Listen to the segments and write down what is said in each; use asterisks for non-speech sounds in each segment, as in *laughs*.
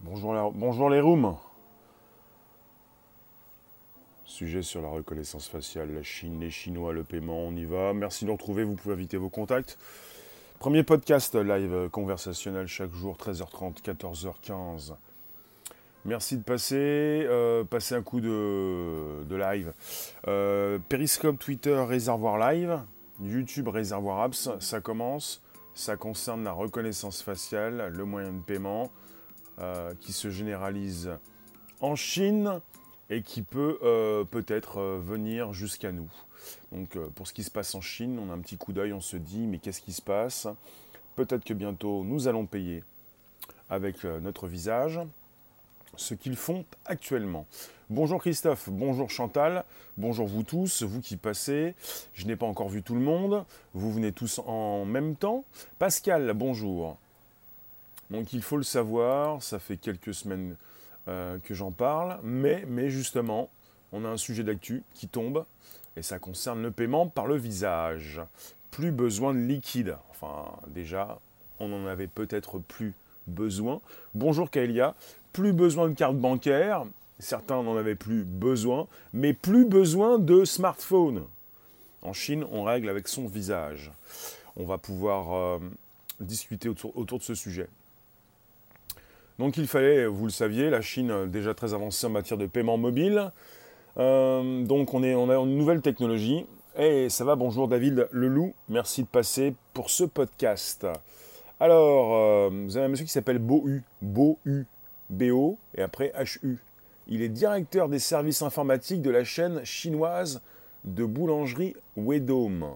Bonjour, les rooms. Sujet sur la reconnaissance faciale, la Chine, les Chinois, le paiement, on y va. Merci de nous retrouver, vous pouvez inviter vos contacts. Premier podcast live euh, conversationnel chaque jour, 13h30, 14h15. Merci de passer, euh, passer un coup de, de live. Euh, Periscope, Twitter, Réservoir Live, YouTube, Réservoir Apps, ça commence. Ça concerne la reconnaissance faciale, le moyen de paiement euh, qui se généralise en Chine et qui peut euh, peut-être euh, venir jusqu'à nous. Donc pour ce qui se passe en Chine, on a un petit coup d'œil, on se dit mais qu'est-ce qui se passe? Peut-être que bientôt nous allons payer avec notre visage ce qu'ils font actuellement. Bonjour Christophe, bonjour Chantal, bonjour vous tous, vous qui passez. Je n'ai pas encore vu tout le monde, vous venez tous en même temps. Pascal, bonjour. Donc il faut le savoir, ça fait quelques semaines euh, que j'en parle, mais, mais justement, on a un sujet d'actu qui tombe, et ça concerne le paiement par le visage. Plus besoin de liquide. Enfin, déjà, on en avait peut-être plus besoin. Bonjour Kaelia, plus besoin de carte bancaire, certains n'en avaient plus besoin, mais plus besoin de smartphone. En Chine, on règle avec son visage. On va pouvoir euh, discuter autour, autour de ce sujet. Donc il fallait, vous le saviez, la Chine euh, déjà très avancée en matière de paiement mobile. Euh, donc on, est, on a une nouvelle technologie. Et ça va, bonjour David Leloup, merci de passer pour ce podcast. Alors, euh, vous avez un monsieur qui s'appelle Bohu, Bohu, B-O, et après H-U. Il est directeur des services informatiques de la chaîne chinoise de boulangerie Wedome.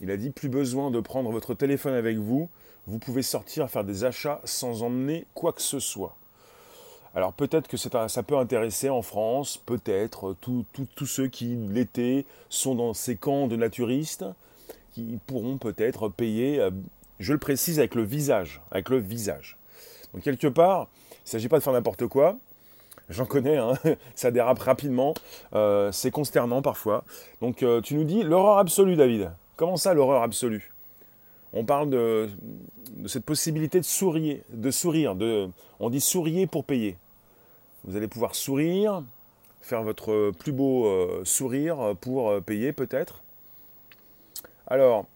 Il a dit plus besoin de prendre votre téléphone avec vous, vous pouvez sortir faire des achats sans emmener quoi que ce soit. Alors peut-être que ça peut intéresser en France, peut-être, tous ceux qui l'été sont dans ces camps de naturistes, qui pourront peut-être payer, euh, je le précise, avec le visage. Avec le visage. Donc quelque part, il ne s'agit pas de faire n'importe quoi. J'en connais, hein, *laughs* ça dérape rapidement, euh, c'est consternant parfois. Donc euh, tu nous dis l'horreur absolue, David. Comment ça, l'horreur absolue? On parle de, cette possibilité de sourire, de sourire. On dit sourier pour payer. Vous allez pouvoir sourire, faire votre plus beau euh, sourire pour euh, payer peut-être. Alors,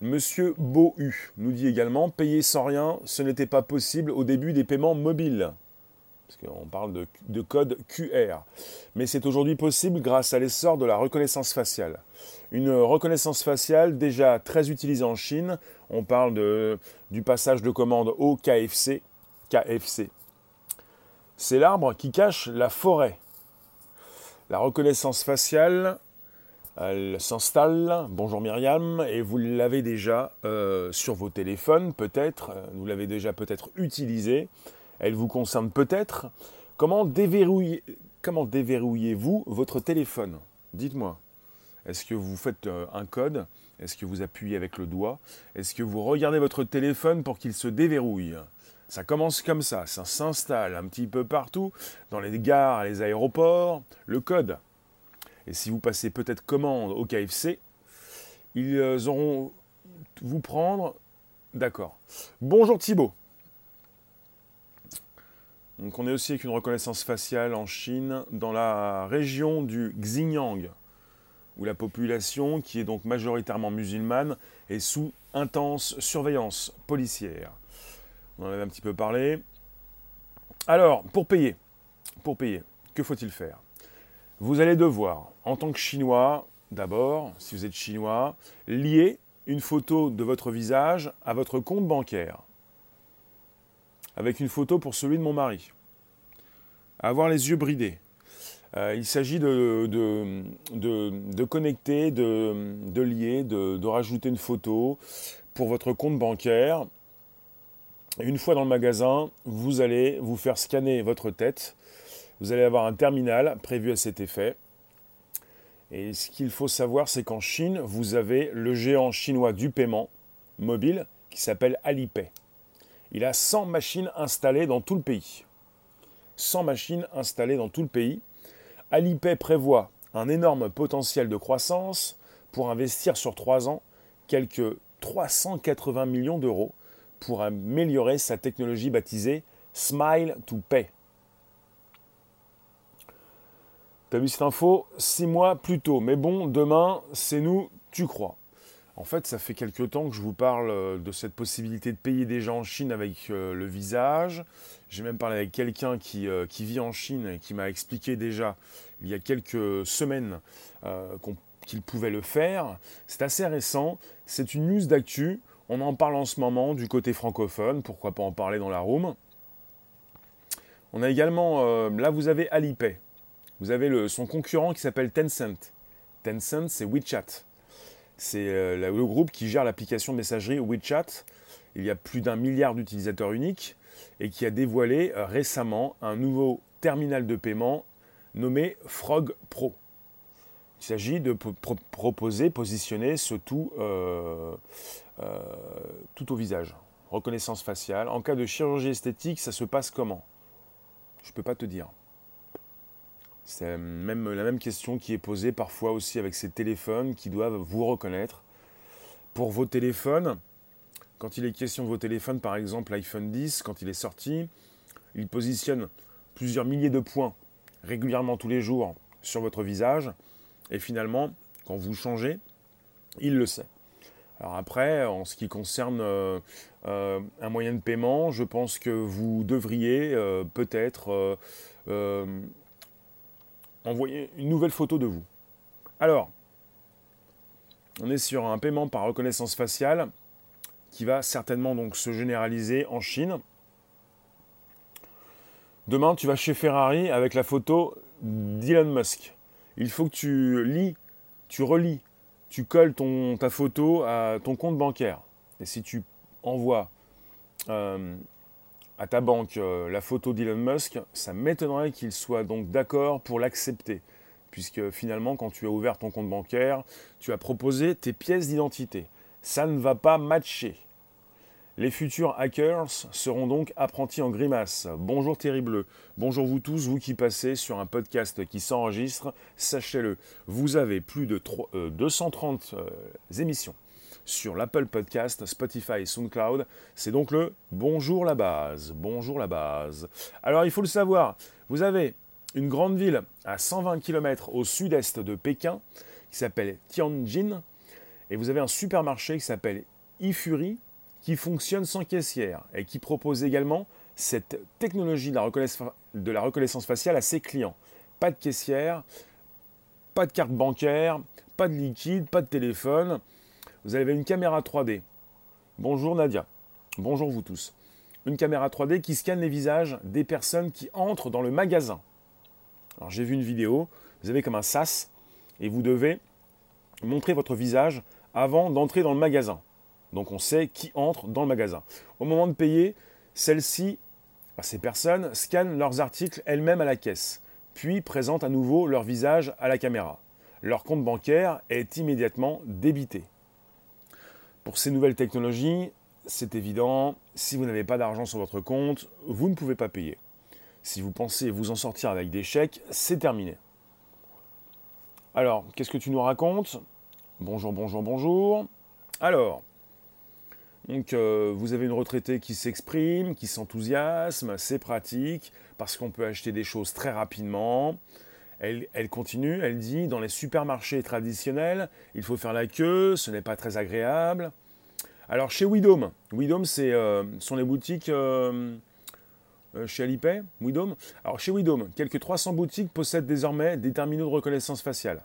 Monsieur Bohu nous dit également payer sans rien, ce n'était pas possible au début des paiements mobiles. Parce qu'on parle de, de, code QR. Mais c'est aujourd'hui possible grâce à l'essor de la reconnaissance faciale. Une reconnaissance faciale déjà très utilisée en Chine. On parle du passage de commande au KFC. KFC. C'est l'arbre qui cache la forêt. La reconnaissance faciale, elle s'installe. Bonjour Myriam. Et vous l'avez déjà euh, sur vos téléphones, peut-être. Vous l'avez déjà peut-être utilisé. Elle vous concerne peut-être. Comment, déverrouillez-vous votre téléphone? Dites-moi. Est-ce que vous faites euh, un code? Est-ce que vous appuyez avec le doigt? Est-ce que vous regardez votre téléphone pour qu'il se déverrouille? Ça commence comme ça, ça s'installe un petit peu partout, dans les gares, les aéroports, le code. Et si vous passez peut-être commande au KFC, ils auront vous prendre. D'accord. Bonjour Thibault. Donc on est aussi avec une reconnaissance faciale en Chine, dans la région du Xinjiang, où la population, qui est donc majoritairement musulmane, est sous intense surveillance policière. On en avait un petit peu parlé. Alors, pour payer, pour payer, que faut-il faire? Vous allez devoir, en tant que Chinois, d'abord, si vous êtes Chinois, lier une photo de votre visage à votre compte bancaire avec une photo pour celui de mon mari. Avoir les yeux bridés. Euh, il s'agit de, connecter, de, lier, de, rajouter une photo pour votre compte bancaire. Une fois dans le magasin, vous allez vous faire scanner votre tête. Vous allez avoir un terminal prévu à cet effet. Et ce qu'il faut savoir, c'est qu'en Chine, vous avez le géant chinois du paiement mobile qui s'appelle Alipay. Il a 100 machines installées dans tout le pays. 100 machines installées dans tout le pays. Alipay prévoit un énorme potentiel de croissance pour investir sur 3 ans quelques 380 millions d'euros pour améliorer sa technologie baptisée Smile to Pay. T'as vu cette info? Six mois plus tôt. Mais bon, demain, c'est nous, tu crois. En fait, ça fait quelque temps que je vous parle euh, de cette possibilité de payer des gens en Chine avec euh, le visage. J'ai même parlé avec quelqu'un qui, euh, qui, vit en Chine et qui m'a expliqué déjà il y a quelques semaines qu'il pouvait le faire. C'est assez récent. C'est une news d'actu. On en parle en ce moment du côté francophone. Pourquoi pas en parler dans la room On a également, là vous avez Alipay. Vous avez son concurrent qui s'appelle Tencent. Tencent, c'est WeChat. C'est euh, le groupe qui gère l'application de messagerie WeChat. Il y a plus d'un milliard d'utilisateurs uniques et qui a dévoilé euh, récemment un nouveau terminal de paiement nommé Frog Pro. Il s'agit de proposer, positionner ce euh, tout au visage. Reconnaissance faciale. En cas de chirurgie esthétique, ça se passe comment? Je ne peux pas te dire. C'est même la même question qui est posée parfois aussi avec ces téléphones qui doivent vous reconnaître. Pour vos téléphones, quand il est question de vos téléphones, par exemple l'iPhone 10, quand il est sorti, il positionne plusieurs milliers de points régulièrement tous les jours sur votre visage. Et finalement, quand vous changez, il le sait. Alors après, en ce qui concerne euh, euh, un moyen de paiement, je pense que vous devriez euh, peut-être envoyer une nouvelle photo de vous. Alors, on est sur un paiement par reconnaissance faciale qui va certainement donc se généraliser en Chine. Demain, tu vas chez Ferrari avec la photo d'Elon Musk. Il faut que tu lis, tu relis, tu colles ta photo à ton compte bancaire. Et si tu envoies euh, à ta banque euh, la photo d'Elon Musk, ça m'étonnerait qu'il soit donc d'accord pour l'accepter. Puisque finalement, quand tu as ouvert ton compte bancaire, tu as proposé tes pièces d'identité. Ça ne va pas matcher. Les futurs hackers seront donc apprentis en grimace. Bonjour Terrible, bonjour vous tous, vous qui passez sur un podcast qui s'enregistre, sachez-le, vous avez plus de 230 euh, émissions sur l'Apple Podcast, Spotify et SoundCloud. C'est donc le Bonjour la base. Bonjour la base. Alors il faut le savoir, vous avez une grande ville à 120 km au sud-est de Pékin qui s'appelle Tianjin et vous avez un supermarché qui s'appelle Ifuri qui fonctionne sans caissière et qui propose également cette technologie de la, reconnaissance, de la reconnaissance faciale à ses clients. Pas de caissière, pas de carte bancaire, pas de liquide, pas de téléphone. Vous avez une caméra 3D. Bonjour Nadia. Bonjour vous tous. Une caméra 3D qui scanne les visages des personnes qui entrent dans le magasin. Alors j'ai vu une vidéo, vous avez comme un sas et vous devez montrer votre visage avant d'entrer dans le magasin. Donc on sait qui entre dans le magasin. Au moment de payer, celles-ci, ces personnes scannent leurs articles elles-mêmes à la caisse, puis présentent à nouveau leur visage à la caméra. Leur compte bancaire est immédiatement débité. Pour ces nouvelles technologies, c'est évident, si vous n'avez pas d'argent sur votre compte, vous ne pouvez pas payer. Si vous pensez vous en sortir avec des chèques, c'est terminé. Alors, qu'est-ce que tu nous racontes? Bonjour, bonjour, bonjour. Alors, donc, euh, vous avez une retraitée qui s'exprime, qui s'enthousiasme, c'est pratique, parce qu'on peut acheter des choses très rapidement. Elle, continue, elle dit, dans les supermarchés traditionnels, il faut faire la queue, ce n'est pas très agréable. Alors chez Widom, Widom c'est, euh, sont les boutiques euh, euh, chez Alipay, Widom. Alors chez Widom, quelques 300 boutiques possèdent désormais des terminaux de reconnaissance faciale.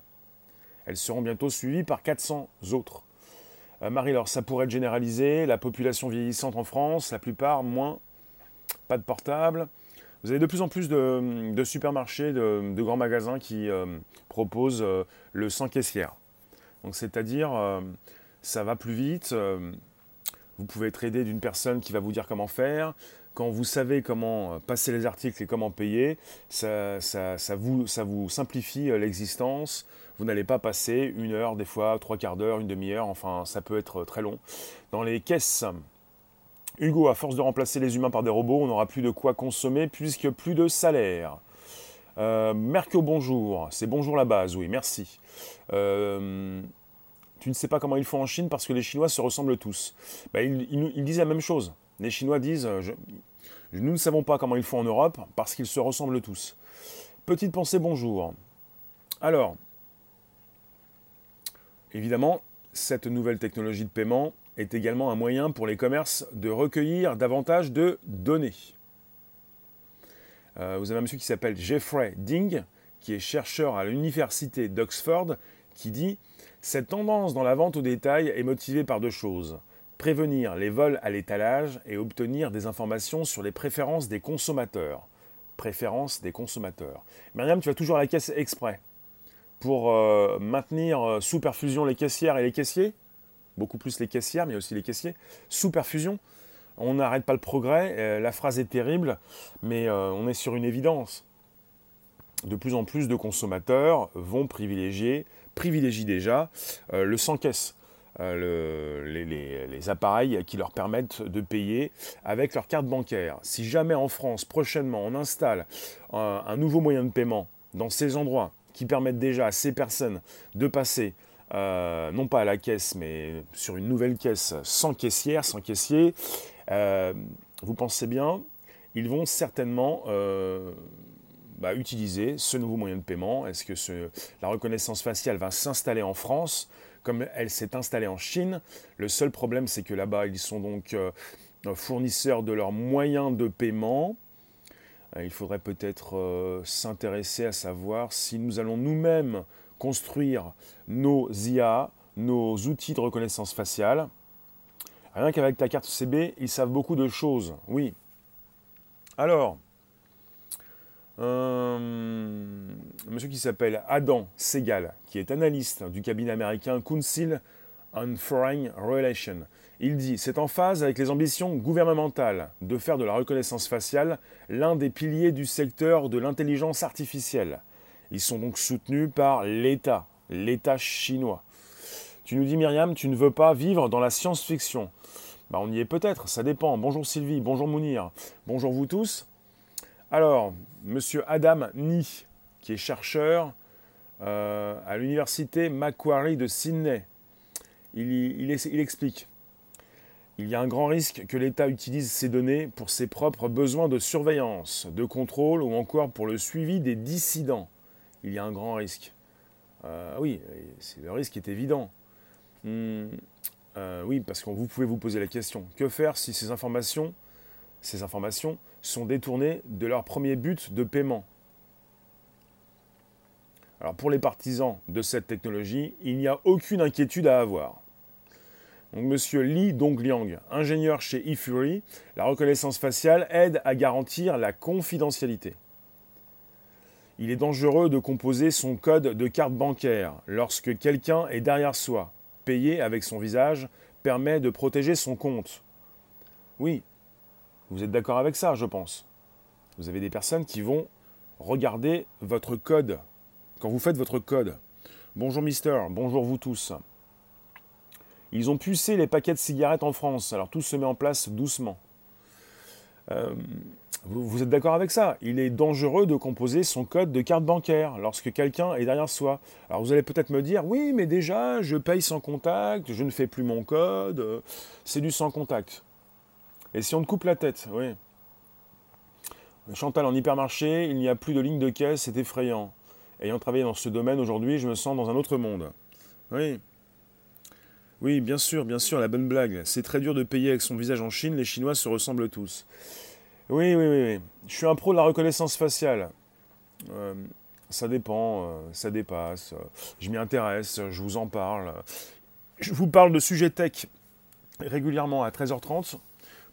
Elles seront bientôt suivies par 400 autres. Marie-Laure, ça pourrait être généralisé, la population vieillissante en France, la plupart moins, pas de portable. Vous avez de plus en plus de, supermarchés, de, grands magasins qui euh, proposent euh, le sans caissière. Donc c'est-à-dire, euh, ça va plus vite. vous pouvez être aidé d'une personne qui va vous dire comment faire. Quand vous savez comment passer les articles et comment payer, ça, vous, ça vous simplifie l'existence. Vous n'allez pas passer une heure, des fois trois quarts d'heure, une demi-heure, enfin ça peut être très long. Dans les caisses Hugo, à force de remplacer les humains par des robots, on n'aura plus de quoi consommer puisque plus de salaire. Euh, Merco, bonjour. C'est bonjour la base, oui, merci. Euh, tu ne sais pas comment ils font en Chine parce que les Chinois se ressemblent tous. Bah, ils, disent la même chose. Les Chinois disent Nous ne savons pas comment ils font en Europe parce qu'ils se ressemblent tous. Petite pensée bonjour. Alors, évidemment, cette nouvelle technologie de paiement est également un moyen pour les commerces de recueillir davantage de données. Euh, vous avez un monsieur qui s'appelle Jeffrey Ding, qui est chercheur à l'université d'Oxford, qui dit Cette tendance dans la vente au détail est motivée par deux choses. Prévenir les vols à l'étalage et obtenir des informations sur les préférences des consommateurs. Préférences des consommateurs. Myriam, tu vas toujours à la caisse exprès pour euh, maintenir euh, sous perfusion les caissières et les caissiers, beaucoup plus les caissières, mais aussi les caissiers, sous perfusion. On n'arrête pas le progrès, euh, la phrase est terrible, mais on est sur une évidence. De plus en plus de consommateurs vont privilégier, privilégient déjà le sans-caisse. les, appareils qui leur permettent de payer avec leur carte bancaire. Si jamais en France, prochainement, on installe un nouveau moyen de paiement dans ces endroits, qui permettent déjà à ces personnes de passer euh, non pas à la caisse, mais sur une nouvelle caisse sans caissière, sans caissier, euh, vous pensez bien, ils vont certainement euh, bah, utiliser ce nouveau moyen de paiement. Est-ce que la reconnaissance faciale va s'installer en France comme elle s'est installée en Chine? Le seul problème, c'est que là-bas, ils sont donc fournisseurs de leurs moyens de paiement. Il faudrait peut-être s'intéresser à savoir si nous allons nous-mêmes construire nos IA, nos outils de reconnaissance faciale. Rien qu'avec ta carte CB, ils savent beaucoup de choses, oui. Alors, euh, un monsieur qui s'appelle Adam Segal, qui est analyste du cabinet américain Council on Foreign Relations, il dit C'est en phase avec les ambitions gouvernementales de faire de la reconnaissance faciale l'un des piliers du secteur de l'intelligence artificielle. Ils sont donc soutenus par l'État, l'État chinois. Tu nous dis Myriam, tu ne veux pas vivre dans la science-fiction. Bah, on y est peut-être, ça dépend. Bonjour Sylvie, bonjour Mounir, bonjour vous tous. Alors, monsieur Adam Ni, qui est chercheur euh, à l'université Macquarie de Sydney, il explique il y a un grand risque que l'État utilise ces données pour ses propres besoins de surveillance, de contrôle ou encore pour le suivi des dissidents. Il y a un grand risque. Euh, oui, le risque est évident. Hmm, euh, oui, parce que vous pouvez vous poser la question que faire si ces informations, ces informations sont détournées de leur premier but de paiement? Alors pour les partisans de cette technologie, il n'y a aucune inquiétude à avoir. Donc, Monsieur Li Dongliang, ingénieur chez eFury, la reconnaissance faciale aide à garantir la confidentialité. Il est dangereux de composer son code de carte bancaire lorsque quelqu'un est derrière soi. Payer avec son visage permet de protéger son compte. Oui, vous êtes d'accord avec ça, je pense. Vous avez des personnes qui vont regarder votre code quand vous faites votre code. Bonjour Mister, bonjour vous tous. Ils ont pucé les paquets de cigarettes en France. Alors tout se met en place doucement. Euh, vous, êtes d'accord avec ça? Il est dangereux de composer son code de carte bancaire lorsque quelqu'un est derrière soi. Alors vous allez peut-être me dire, oui, mais déjà, je paye sans contact, je ne fais plus mon code, euh, c'est du sans contact. Et si on te coupe la tête, oui. Chantal, en hypermarché, il n'y a plus de ligne de caisse, c'est effrayant. Ayant travaillé dans ce domaine aujourd'hui, je me sens dans un autre monde. Oui. Oui, bien sûr, bien sûr, la bonne blague. C'est très dur de payer avec son visage en Chine, les Chinois se ressemblent tous. Oui, oui, oui, Je suis un pro de la reconnaissance faciale. Euh, ça dépend, euh, ça dépasse. je m'y intéresse, je vous en parle. Je vous parle de sujets tech régulièrement à 13h30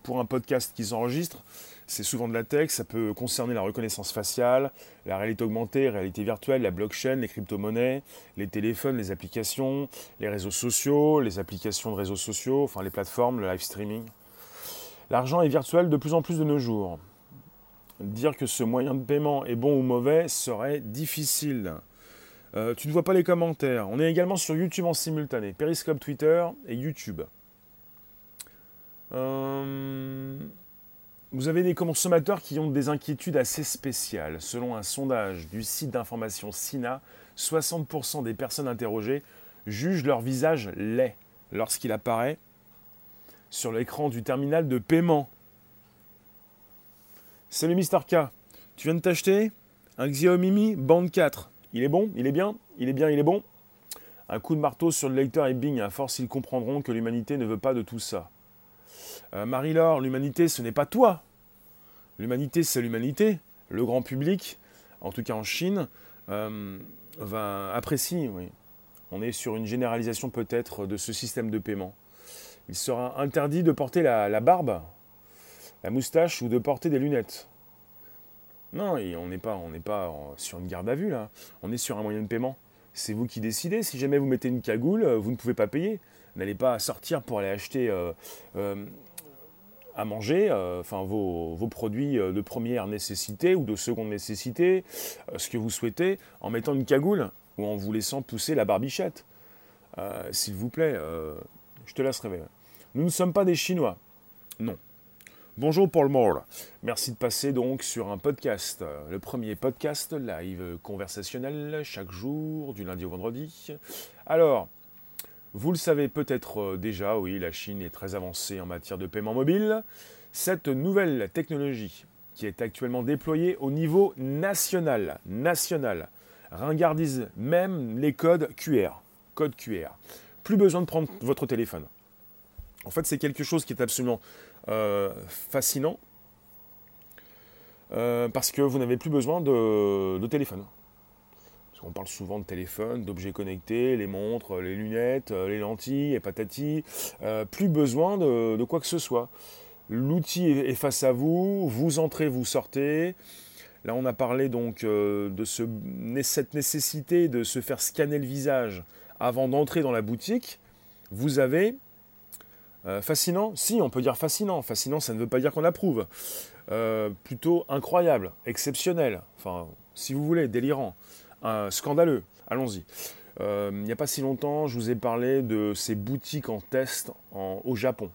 pour un podcast qui s'enregistre. C'est souvent de la tech, ça peut concerner la reconnaissance faciale, la réalité augmentée, la réalité virtuelle, la blockchain, les crypto-monnaies, les téléphones, les applications, les réseaux sociaux, les applications de réseaux sociaux, enfin les plateformes, le live streaming. L'argent est virtuel de plus en plus de nos jours. Dire que ce moyen de paiement est bon ou mauvais serait difficile. Euh, tu ne vois pas les commentaires. On est également sur YouTube en simultané, Periscope Twitter et YouTube. Euh, vous avez des consommateurs qui ont des inquiétudes assez spéciales. Selon un sondage du site d'information SINA, 60% des personnes interrogées jugent leur visage laid lorsqu'il apparaît sur l'écran du terminal de paiement. Salut Mister K. Tu viens de t'acheter un Xiaomi Band 4. Il est bon Il est bien Il est bien, il est bon Un coup de marteau sur le lecteur et bing, à force ils comprendront que l'humanité ne veut pas de tout ça. Euh, Marie-Laure, l'humanité ce n'est pas toi. L'humanité c'est l'humanité. Le grand public, en tout cas en Chine, euh, va, apprécie, oui. On est sur une généralisation peut-être de ce système de paiement. Il sera interdit de porter la, barbe, la moustache ou de porter des lunettes. Non, on n'est pas, pas sur une garde à vue là. On est sur un moyen de paiement. C'est vous qui décidez. Si jamais vous mettez une cagoule, vous ne pouvez pas payer. N'allez pas sortir pour aller acheter euh, euh, à manger, euh, vos, produits de première nécessité ou de seconde nécessité, ce que vous souhaitez, en mettant une cagoule ou en vous laissant pousser la barbichette. S'il vous plaît, je te laisse rêver. Nous ne sommes pas des Chinois. Non. Bonjour Paul Moore. Merci de passer donc sur un podcast, le premier podcast live conversationnel chaque jour, du lundi au vendredi. Alors, vous le savez peut-être euh, déjà, oui, la Chine est très avancée en matière de paiement mobile. Cette nouvelle technologie qui est actuellement déployée au niveau national, national, ringardise même les codes QR, QR. Plus besoin de prendre votre téléphone. En fait, c'est quelque chose qui est absolument euh, fascinant euh, parce que vous n'avez plus besoin de, téléphone. On parle souvent de téléphone, d'objets connectés, les montres, les lunettes, euh, les lentilles et patati. plus besoin de, quoi que ce soit. L'outil est face à vous, vous entrez, vous sortez. Là, on a parlé donc de cette nécessité de se faire scanner le visage avant d'entrer dans la boutique. Vous avez euh, fascinant Si, on peut dire fascinant. Fascinant, ça ne veut pas dire qu'on approuve. Euh, plutôt incroyable, exceptionnel, enfin, si vous voulez, délirant, scandaleux. Allons-y. Euh, il n'y a pas si longtemps, je vous ai parlé de ces boutiques en test au Japon,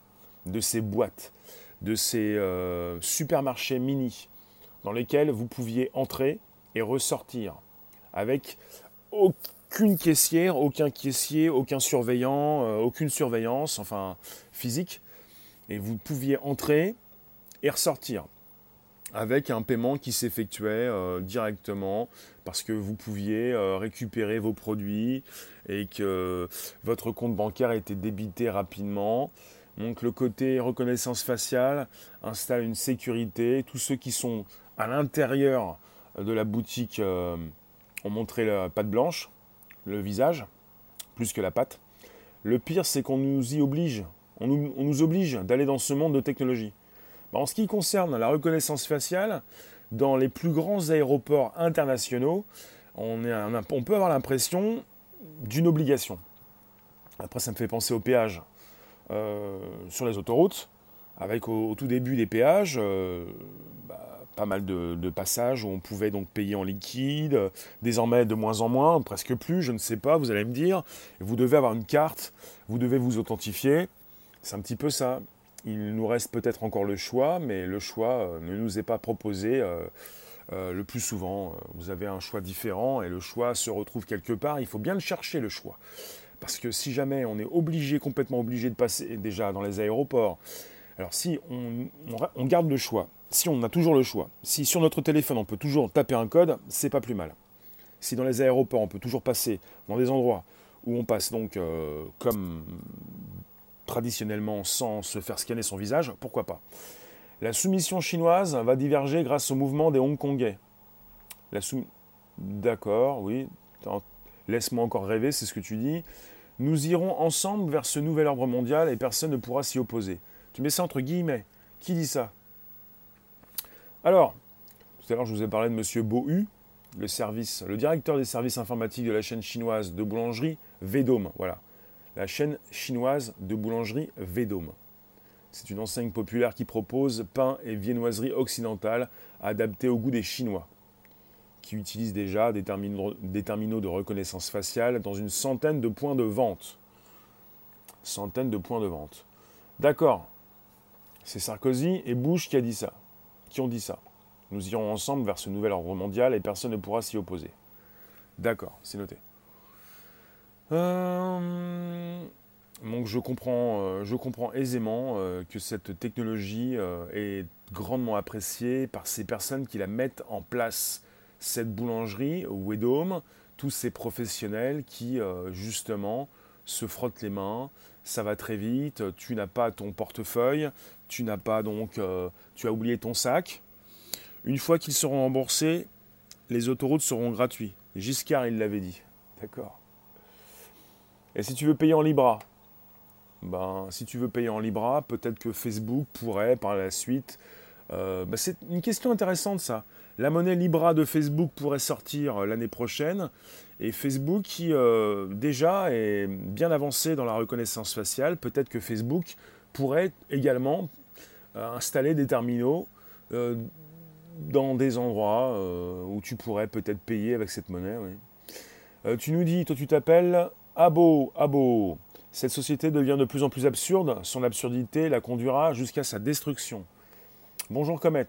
de ces boîtes, de ces supermarchés mini dans lesquels vous pouviez entrer et ressortir avec aucune caissière, aucun caissier, aucun surveillant, euh, aucune surveillance, enfin physique. Et vous pouviez entrer et ressortir avec un paiement qui s'effectuait euh, directement parce que vous pouviez euh, récupérer vos produits et que votre compte bancaire était débité rapidement. Donc le côté reconnaissance faciale installe une sécurité. Tous ceux qui sont à l'intérieur de la boutique ont montré la patte blanche le visage, plus que la patte. Le pire, c'est qu'on nous y oblige. On nous, oblige d'aller dans ce monde de technologie. Bah, en ce qui concerne la reconnaissance faciale, dans les plus grands aéroports internationaux, on, peut avoir l'impression d'une obligation. Après, ça me fait penser au péage euh, sur les autoroutes, avec au, tout début des péages, euh, bah, pas mal de, passages où on pouvait donc payer en liquide, désormais de moins en moins, presque plus, je ne sais pas, vous allez me dire. Vous devez avoir une carte, vous devez vous authentifier. C'est un petit peu ça. Il nous reste peut-être encore le choix, mais le choix euh, ne nous est pas proposé euh, euh, le plus souvent. Vous avez un choix différent et le choix se retrouve quelque part. Il faut bien le chercher, le choix. Parce que si jamais on est obligé, complètement obligé de passer déjà dans les aéroports, alors si on garde le choix, si on a toujours le choix, si sur notre téléphone on peut toujours taper un code, c'est pas plus mal. Si dans les aéroports on peut toujours passer dans des endroits où on passe donc euh, comme traditionnellement sans se faire scanner son visage, pourquoi pas La soumission chinoise va diverger grâce au mouvement des Hongkongais. La D'accord, oui. Laisse-moi encore rêver, c'est ce que tu dis. Nous irons ensemble vers ce nouvel ordre mondial et personne ne pourra s'y opposer. Tu mets ça entre guillemets. Qui dit ça? Alors, tout à l'heure, je vous ai parlé de M. Bohu, le, le directeur des services informatiques de la chaîne chinoise de boulangerie Vedome. Voilà, la chaîne chinoise de boulangerie Vedome. C'est une enseigne populaire qui propose pain et viennoiserie occidentale adaptées au goût des Chinois, qui utilisent déjà des terminaux, des terminaux de reconnaissance faciale dans une centaine de points de vente. Centaines de points de vente. D'accord, c'est Sarkozy et Bush qui a dit ça qui ont dit ça. Nous irons ensemble vers ce nouvel ordre mondial et personne ne pourra s'y opposer. D'accord, c'est noté. Euh, donc je comprends, euh, je comprends aisément euh, que cette technologie est grandement appréciée par ces personnes qui la mettent en place. Cette boulangerie, Wedome, tous ces professionnels qui, justement, se frottent les mains, ça va très vite, tu n'as pas ton portefeuille, tu n'as pas donc, euh, tu as oublié ton sac. Une fois qu'ils seront remboursés, les autoroutes seront gratuites. Giscard, il l'avait dit. D'accord. Et si tu veux payer en Libra, ben, si tu veux payer en Libra, peut-être que Facebook pourrait par la suite. Euh, ben, c'est une question intéressante ça. La monnaie Libra de Facebook pourrait sortir l'année prochaine. Et Facebook, qui euh, déjà est bien avancé dans la reconnaissance faciale, peut-être que Facebook pourrait également euh, installer des terminaux dans des endroits où tu pourrais peut-être payer avec cette monnaie. tu nous dis, toi tu t'appelles Abo, Abo. Cette société devient de plus en plus absurde, son absurdité la conduira jusqu'à sa destruction. Bonjour Comet.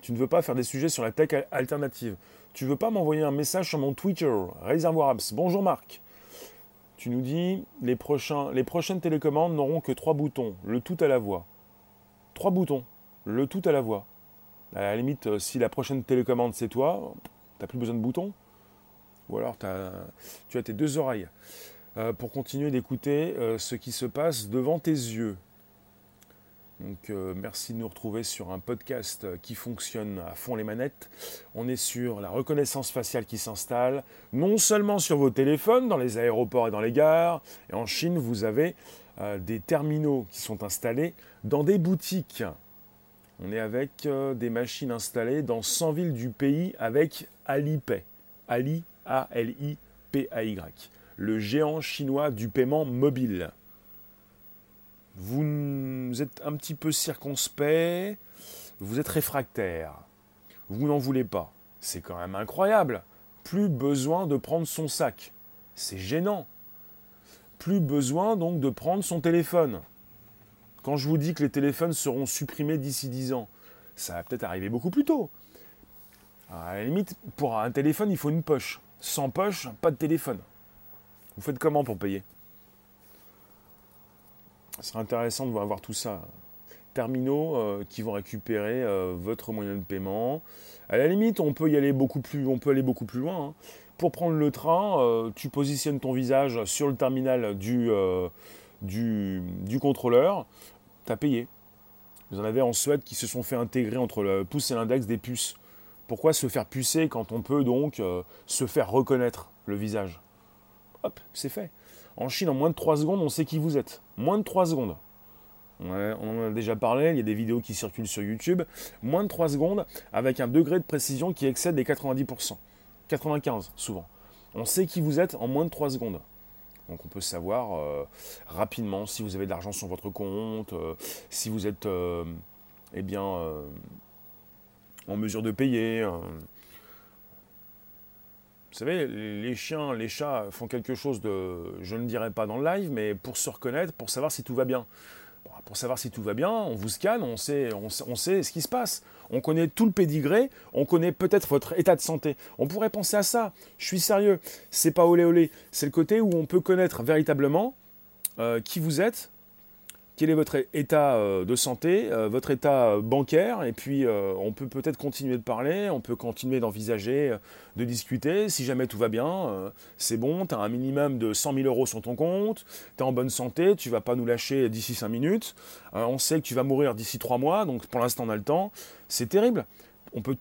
Tu ne veux pas faire des sujets sur la tech alternative. Tu veux pas m'envoyer un message sur mon Twitter, Réservoir Apps. Bonjour Marc. Tu nous dis les prochaines télécommandes n'auront que trois boutons, le tout à la voix. Trois boutons, le tout à la voix. À la limite, euh, si la prochaine télécommande c'est toi, tu n'as plus besoin de boutons. Ou alors tu as tes deux oreilles. Euh, pour continuer d'écouter euh, ce qui se passe devant tes yeux. Donc merci de nous retrouver sur un podcast qui fonctionne à fond les manettes. On est sur la reconnaissance faciale qui s'installe, non seulement sur vos téléphones, dans les aéroports et dans les gares, et en Chine vous avez des terminaux qui sont installés dans des boutiques. On est avec des machines installées dans 100 villes du pays avec Alipay. Ali, A-L-I-P-A-Y le géant chinois du paiement mobile. Vous êtes un petit peu circonspect, vous êtes réfractaire, vous n'en voulez pas. C'est quand même incroyable. Plus besoin de prendre son sac. C'est gênant. Plus besoin donc de prendre son téléphone. Quand je vous dis que les téléphones seront supprimés d'ici 10 ans, ça va peut-être arriver beaucoup plus tôt. À la limite, pour un téléphone, il faut une poche. Sans poche, pas de téléphone. Vous faites comment pour payer? Ce serait intéressant de voir tout ça. Terminaux euh, qui vont récupérer euh, votre moyen de paiement. À la limite, on peut y aller beaucoup plus, on peut aller beaucoup plus loin. Hein. Pour prendre le train, euh, tu positionnes ton visage sur le terminal du, du, du contrôleur. Tu as payé. Vous en avez en Suède qui se sont fait intégrer entre le pouce et l'index des puces. Pourquoi se faire pucer quand on peut donc se faire reconnaître le visage? Hop, c'est fait. En Chine, en moins de 3 secondes, on sait qui vous êtes. Moins de 3 secondes. On, en a déjà parlé, il y a des vidéos qui circulent sur YouTube. Moins de 3 secondes avec un degré de précision qui excède les 90%. 95 souvent. On sait qui vous êtes en moins de 3 secondes. Donc on peut savoir euh, rapidement si vous avez de l'argent sur votre compte, euh, si vous êtes euh, eh bien, en mesure de payer. Vous savez, les chiens, les chats font quelque chose de, je ne dirais pas dans le live, mais pour se reconnaître, pour savoir si tout va bien. Pour savoir si tout va bien, on vous scanne, on sait, ce qui se passe. On connaît tout le pédigré, on connaît peut-être votre état de santé. On pourrait penser à ça. Je suis sérieux. C'est pas olé olé. C'est le côté où on peut connaître véritablement euh, qui vous êtes, quel est votre état euh, de santé, euh, votre état bancaire, et puis euh, on peut peut-être continuer de parler, on peut continuer d'envisager, de discuter. Si jamais tout va bien, c'est bon, tu as un minimum de 100 000 euros sur ton compte, tu es en bonne santé, tu vas pas nous lâcher d'ici 5 minutes, on sait que tu vas mourir d'ici 3 mois, donc pour l'instant on a le temps. C'est terrible. On peut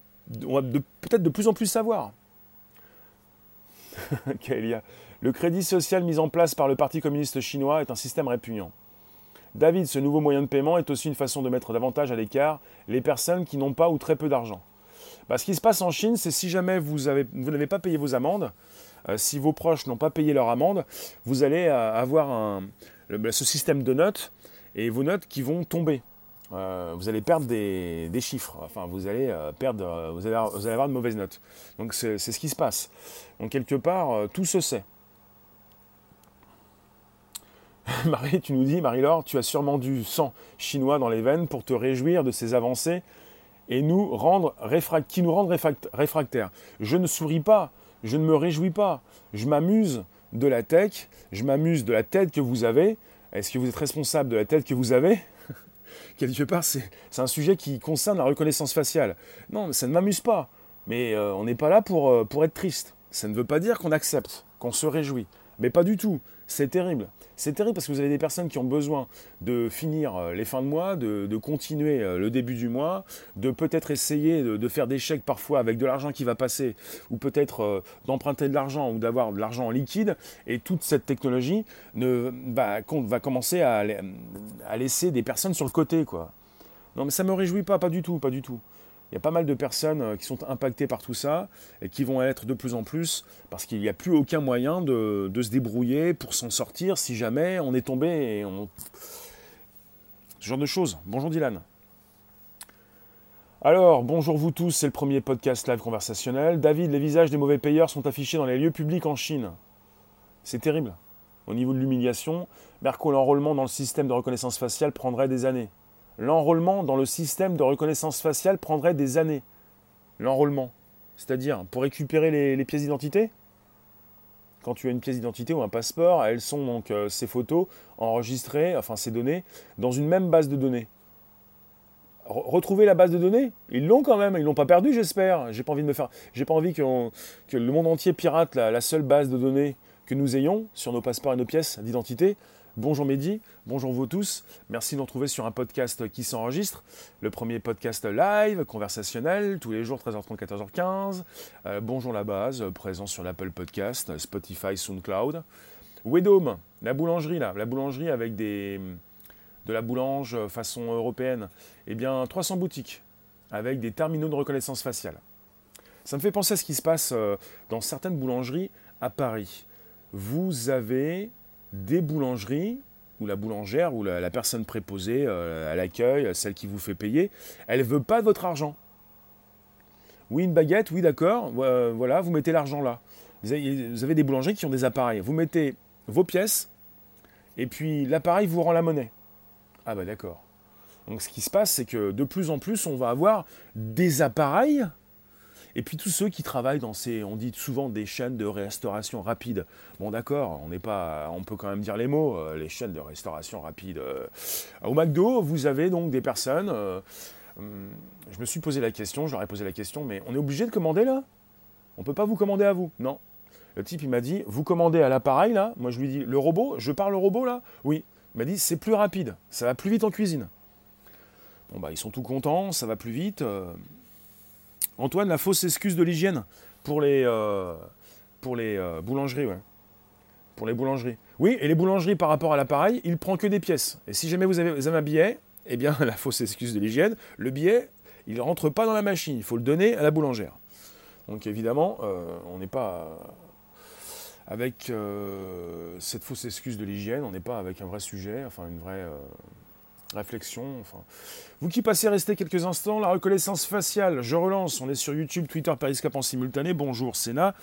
on va peut-être de plus en plus savoir. *laughs* Le crédit social mis en place par le Parti communiste chinois est un système répugnant. David, ce nouveau moyen de paiement est aussi une façon de mettre davantage à l'écart les personnes qui n'ont pas ou très peu d'argent. Bah, ce qui se passe en Chine, c'est si jamais vous, n'avez pas payé vos amendes, euh, si vos proches n'ont pas payé leur amende, vous allez euh, avoir bah, ce système de notes et vos notes qui vont tomber. Euh, vous allez perdre des, chiffres, enfin vous allez perdre, vous allez, avoir, de mauvaises notes. Donc c'est ce qui se passe. Donc quelque part, tout se sait. *laughs* Marie, tu nous dis, Marie-Laure, tu as sûrement du sang chinois dans les veines pour te réjouir de ces avancées et nous rendre qui nous rendent réfractaires. Je ne souris pas, je ne me réjouis pas, je m'amuse de la tech, je m'amuse de la tête que vous avez. Est-ce que vous êtes responsable de la tête que vous avez? *laughs* Quelque part, c'est un sujet qui concerne la reconnaissance faciale. Non, ça ne m'amuse pas. Mais euh, on n'est pas là euh, pour être triste. Ça ne veut pas dire qu'on accepte, qu'on se réjouit. Mais pas du tout. C'est terrible. C'est terrible parce que vous avez des personnes qui ont besoin de finir euh, les fins de mois, de, continuer le début du mois, de peut-être essayer de, faire des chèques parfois avec de l'argent qui va passer, ou peut-être d'emprunter de l'argent ou d'avoir de l'argent en liquide. Et toute cette technologie va, commencer à, à, laisser des personnes sur le côté. Quoi. Non mais ça ne me réjouit pas, pas du tout, pas du tout il y a pas mal de personnes euh, qui sont impactées par tout ça et qui vont être de plus en plus parce qu'il n'y a plus aucun moyen de, se débrouiller pour s'en sortir si jamais on est tombé et on... Ce genre de choses. Bonjour Dylan. Alors, bonjour vous tous, c'est le premier podcast live conversationnel. David, les visages des mauvais payeurs sont affichés dans les lieux publics en Chine. C'est terrible. Au niveau de l'humiliation, Merco, l'enrôlement dans le système de reconnaissance faciale prendrait des années. L'enrôlement dans le système de reconnaissance faciale prendrait des années. L'enrôlement. C'est-à-dire, pour récupérer les, pièces d'identité Quand tu as une pièce d'identité ou un passeport, elles sont donc euh, ces photos enregistrées, enfin ces données, dans une même base de données. retrouver la base de données Ils l'ont quand même, ils l'ont pas perdu, j'espère. J'ai pas envie de faire, j'ai pas envie que le monde entier pirate la seule base de données que nous ayons sur nos passeports et nos pièces d'identité. Bonjour Mehdi, bonjour vous tous. Merci de nous retrouver sur un podcast qui s'enregistre. Le premier podcast live, conversationnel, tous les jours 13h30, 14h15. Euh, bonjour la base, présent sur l'Apple Podcast, Spotify, SoundCloud. Wedome, la boulangerie là, la boulangerie avec des, de la boulange façon européenne. Eh bien, 300 boutiques avec des terminaux de reconnaissance faciale. Ça me fait penser à ce qui se passe euh, dans certaines boulangeries à Paris. Vous avez des boulangeries où la boulangère ou la, personne préposée euh, à l'accueil, celle qui vous fait payer, elle ne veut pas votre argent. Oui, une baguette, oui, d'accord, euh, voilà, vous mettez l'argent là. Vous avez, des boulangers qui ont des appareils. Vous mettez vos pièces et puis l'appareil vous rend la monnaie. Ah bah d'accord. Donc ce qui se passe, c'est que de plus en plus, on va avoir des appareils et puis tous ceux qui travaillent dans ces, on dit souvent des chaînes de restauration rapide. Bon d'accord, on n'est pas, on peut quand même dire les mots, euh, les chaînes de restauration rapide. Euh. Au McDo, vous avez donc des personnes. Euh, hum, je me suis posé la question, je leur ai posé la question, mais on est obligé de commander là? On peut pas vous commander à vous? Non. Le type il m'a dit, vous commandez à l'appareil là? Moi je lui dis, le robot, je parle au robot là? Oui. Il m'a dit, c'est plus rapide, ça va plus vite en cuisine. Bon bah ils sont tout contents, ça va plus vite. Antoine, la fausse excuse de l'hygiène pour les, euh, euh, boulangeries. Pour les boulangeries. Oui, et les boulangeries par rapport à l'appareil, il prend que des pièces. Et si jamais vous avez, un billet, eh bien, *laughs* la fausse excuse de l'hygiène, le billet, il ne rentre pas dans la machine, il faut le donner à la boulangère. Donc évidemment, euh, on n'est pas avec cette fausse excuse de l'hygiène, on n'est pas avec un vrai sujet, enfin une vraie réflexion. Enfin. Vous qui passez rester quelques instants, la reconnaissance faciale, je relance, on est sur YouTube, Twitter, Periscope en simultané. Bonjour Sénat,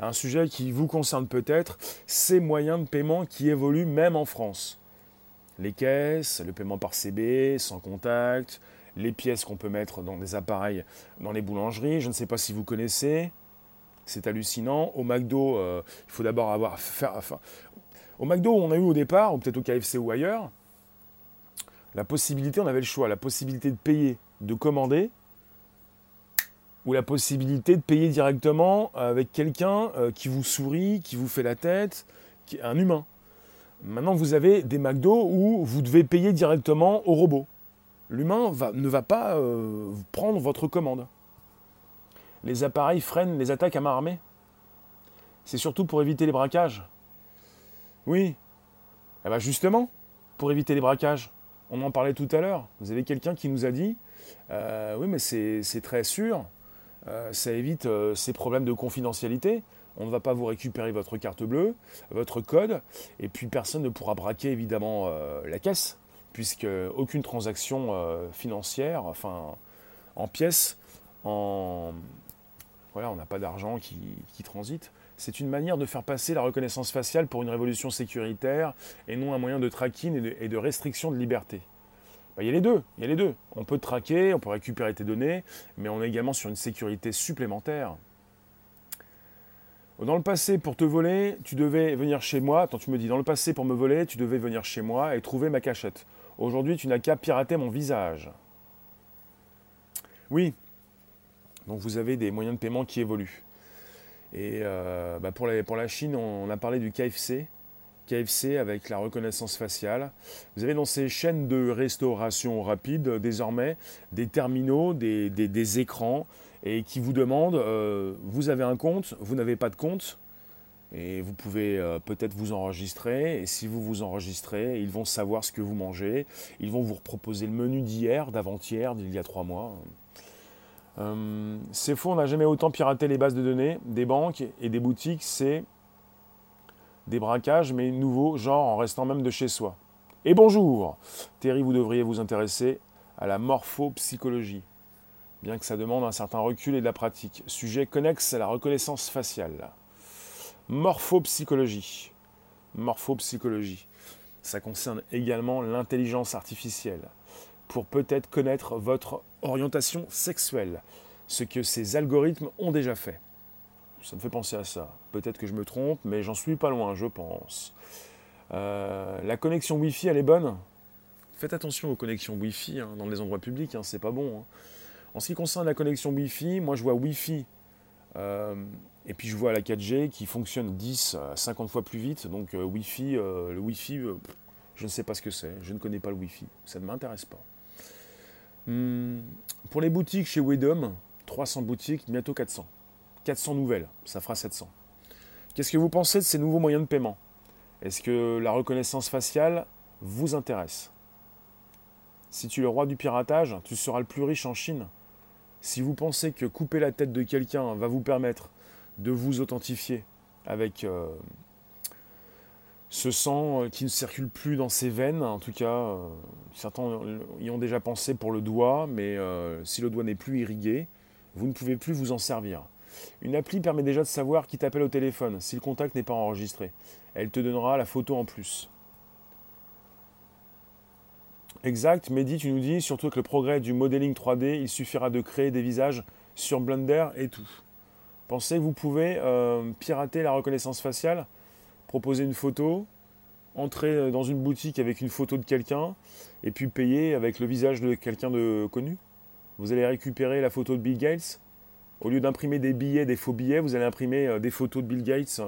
un sujet qui vous concerne peut-être, ces moyens de paiement qui évoluent même en France. Les caisses, le paiement par CB, sans contact, les pièces qu'on peut mettre dans des appareils dans les boulangeries, je ne sais pas si vous connaissez, c'est hallucinant. Au McDo, euh, il faut d'abord avoir... Au McDo, on a eu au départ, ou peut-être au KFC ou ailleurs, la possibilité, on avait le choix, la possibilité de payer, de commander, ou la possibilité de payer directement avec quelqu'un euh, qui vous sourit, qui vous fait la tête, qui, un humain. Maintenant, vous avez des McDo où vous devez payer directement au robot. L'humain ne va pas euh, prendre votre commande. Les appareils freinent les attaques à main armée. C'est surtout pour éviter les braquages. Oui. Eh bien justement, pour éviter les braquages. On en parlait tout à l'heure. Vous avez quelqu'un qui nous a dit euh, Oui, mais c'est très sûr, euh, ça évite euh, ces problèmes de confidentialité. On ne va pas vous récupérer votre carte bleue, votre code, et puis personne ne pourra braquer évidemment la caisse, puisque aucune transaction financière, enfin en pièces, voilà, on n'a pas d'argent qui transite. C'est une manière de faire passer la reconnaissance faciale pour une révolution sécuritaire et non un moyen de tracking et de, restriction de liberté. Bah, il y a les deux, il y a les deux. On peut traquer, on peut récupérer tes données, mais on est également sur une sécurité supplémentaire. Dans le passé, pour te voler, tu devais venir chez moi. Attends, tu me dis, dans le passé, pour me voler, tu devais venir chez moi et trouver ma cachette. Aujourd'hui, tu n'as qu'à pirater mon visage. Oui. Donc vous avez des moyens de paiement qui évoluent. Et euh, bah, pour, la, pour, la, Chine, on, a parlé du KFC. KFC avec la reconnaissance faciale. Vous avez dans ces chaînes de restauration rapide désormais des terminaux, des, des, écrans et qui vous demandent, euh, vous avez un compte, vous n'avez pas de compte, et vous pouvez euh, peut-être vous enregistrer. Et si vous vous enregistrez, ils vont savoir ce que vous mangez. Ils vont vous proposer le menu d'hier, d'avant-hier, d'il y a trois mois. Euh, c'est faux, on n'a jamais autant piraté les bases de données des banques et des boutiques. C'est des braquages, mais nouveaux, genre en restant même de chez soi. Et bonjour Terry, vous devriez vous intéresser à la morphopsychologie, bien que ça demande un certain recul et de la pratique. Sujet connexe à la reconnaissance faciale. Morphopsychologie. Morphopsychologie. Ça concerne également l'intelligence artificielle pour peut-être connaître votre orientation sexuelle, ce que ces algorithmes ont déjà fait. Ça me fait penser à ça. Peut-être que je me trompe, mais j'en suis pas loin, je pense. Euh, la connexion Wi-Fi, elle est bonne? Faites attention aux connexions Wi-Fi hein, dans les endroits publics, hein, c'est pas bon. Hein. En ce qui concerne la connexion Wi-Fi, moi je vois Wi-Fi euh, et puis je vois la 4G qui fonctionne 10 à 50 fois plus vite. Donc euh, Wi-Fi, le Wi-Fi, je ne sais pas ce que c'est. Je ne connais pas le Wi-Fi. Ça ne m'intéresse pas. Hmm, pour les boutiques chez Wedom, 300 boutiques, bientôt 400. 400 nouvelles, ça fera 700. Qu'est-ce que vous pensez de ces nouveaux moyens de paiement? Est-ce que la reconnaissance faciale vous intéresse? Si tu es le roi du piratage, tu seras le plus riche en Chine. Si vous pensez que couper la tête de quelqu'un va vous permettre de vous authentifier avec euh, ce sang euh, qui ne circule plus dans ses veines, en tout cas, euh, certains y ont déjà pensé pour le doigt, mais si le doigt n'est plus irrigué, vous ne pouvez plus vous en servir. Une appli permet déjà de savoir qui t'appelle au téléphone si le contact n'est pas enregistré. Elle te donnera la photo en plus. Exact, Mehdi, tu nous dis, surtout avec le progrès du modeling 3D, il suffira de créer des visages sur Blender et tout. Pensez que vous pouvez euh, pirater la reconnaissance faciale, proposer une photo, entrer euh, dans une boutique avec une photo de quelqu'un, et puis payer avec le visage de quelqu'un de connu. Vous allez récupérer la photo de Bill Gates. Au lieu d'imprimer des billets, des faux billets, vous allez imprimer euh, des photos de Bill Gates.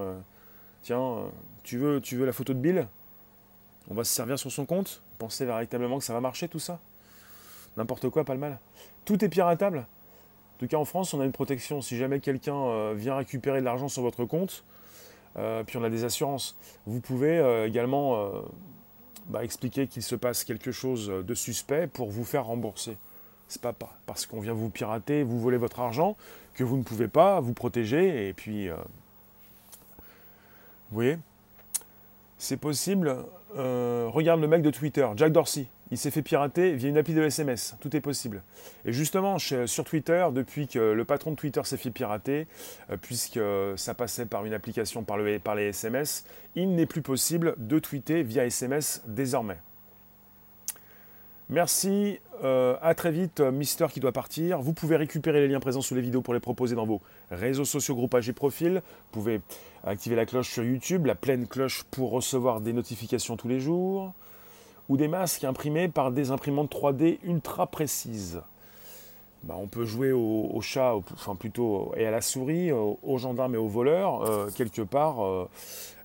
tiens, tu, veux, la photo de Bill? On va se servir sur son compte? Pensez véritablement que ça va marcher tout ça? N'importe quoi, pas le mal. Tout est piratable. En tout cas, en France, on a une protection. Si jamais quelqu'un euh, vient récupérer de l'argent sur votre compte, euh, puis on a des assurances, vous pouvez euh, également bah, expliquer qu'il se passe quelque chose de suspect pour vous faire rembourser. C'est pas parce qu'on vient vous pirater, vous voler votre argent, que vous ne pouvez pas vous protéger. Et puis, vous voyez, c'est possible euh, regarde le mec de Twitter, Jack Dorsey. Il s'est fait pirater via une appli de SMS. Tout est possible. Et justement, sur Twitter, depuis que le patron de Twitter s'est fait pirater, euh, puisque ça passait par une application par, par les SMS, il n'est plus possible de tweeter via SMS désormais. Merci, euh, à très vite, Mister qui doit partir. Vous pouvez récupérer les liens présents sous les vidéos pour les proposer dans vos réseaux sociaux, groupages et profils. Vous pouvez activer la cloche sur YouTube, la pleine cloche pour recevoir des notifications tous les jours, ou des masques imprimés par des imprimantes 3D ultra précises. Bah, on peut jouer au, chat, enfin plutôt et à la souris, aux, gendarmes et aux voleurs, euh, quelque part.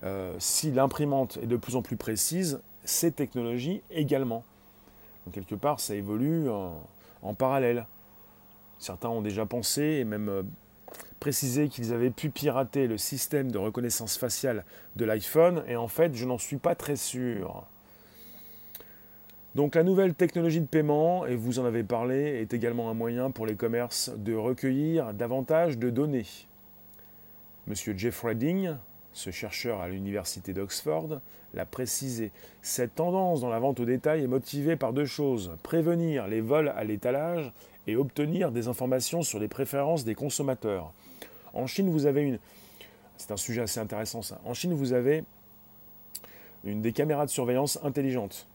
Euh, si l'imprimante est de plus en plus précise, ces technologies également. Donc quelque part, ça évolue en, parallèle. Certains ont déjà pensé et même euh, précisé qu'ils avaient pu pirater le système de reconnaissance faciale de l'iPhone, et en fait, je n'en suis pas très sûr. Donc la nouvelle technologie de paiement, et vous en avez parlé, est également un moyen pour les commerces de recueillir davantage de données. Monsieur Jeff Redding, ce chercheur à l'université d'Oxford l'a précisé. Cette tendance dans la vente au détail est motivée par deux choses prévenir les vols à l'étalage et obtenir des informations sur les préférences des consommateurs. En Chine, vous avez une. C'est un sujet assez intéressant ça. En Chine, vous avez une des caméras de surveillance intelligentes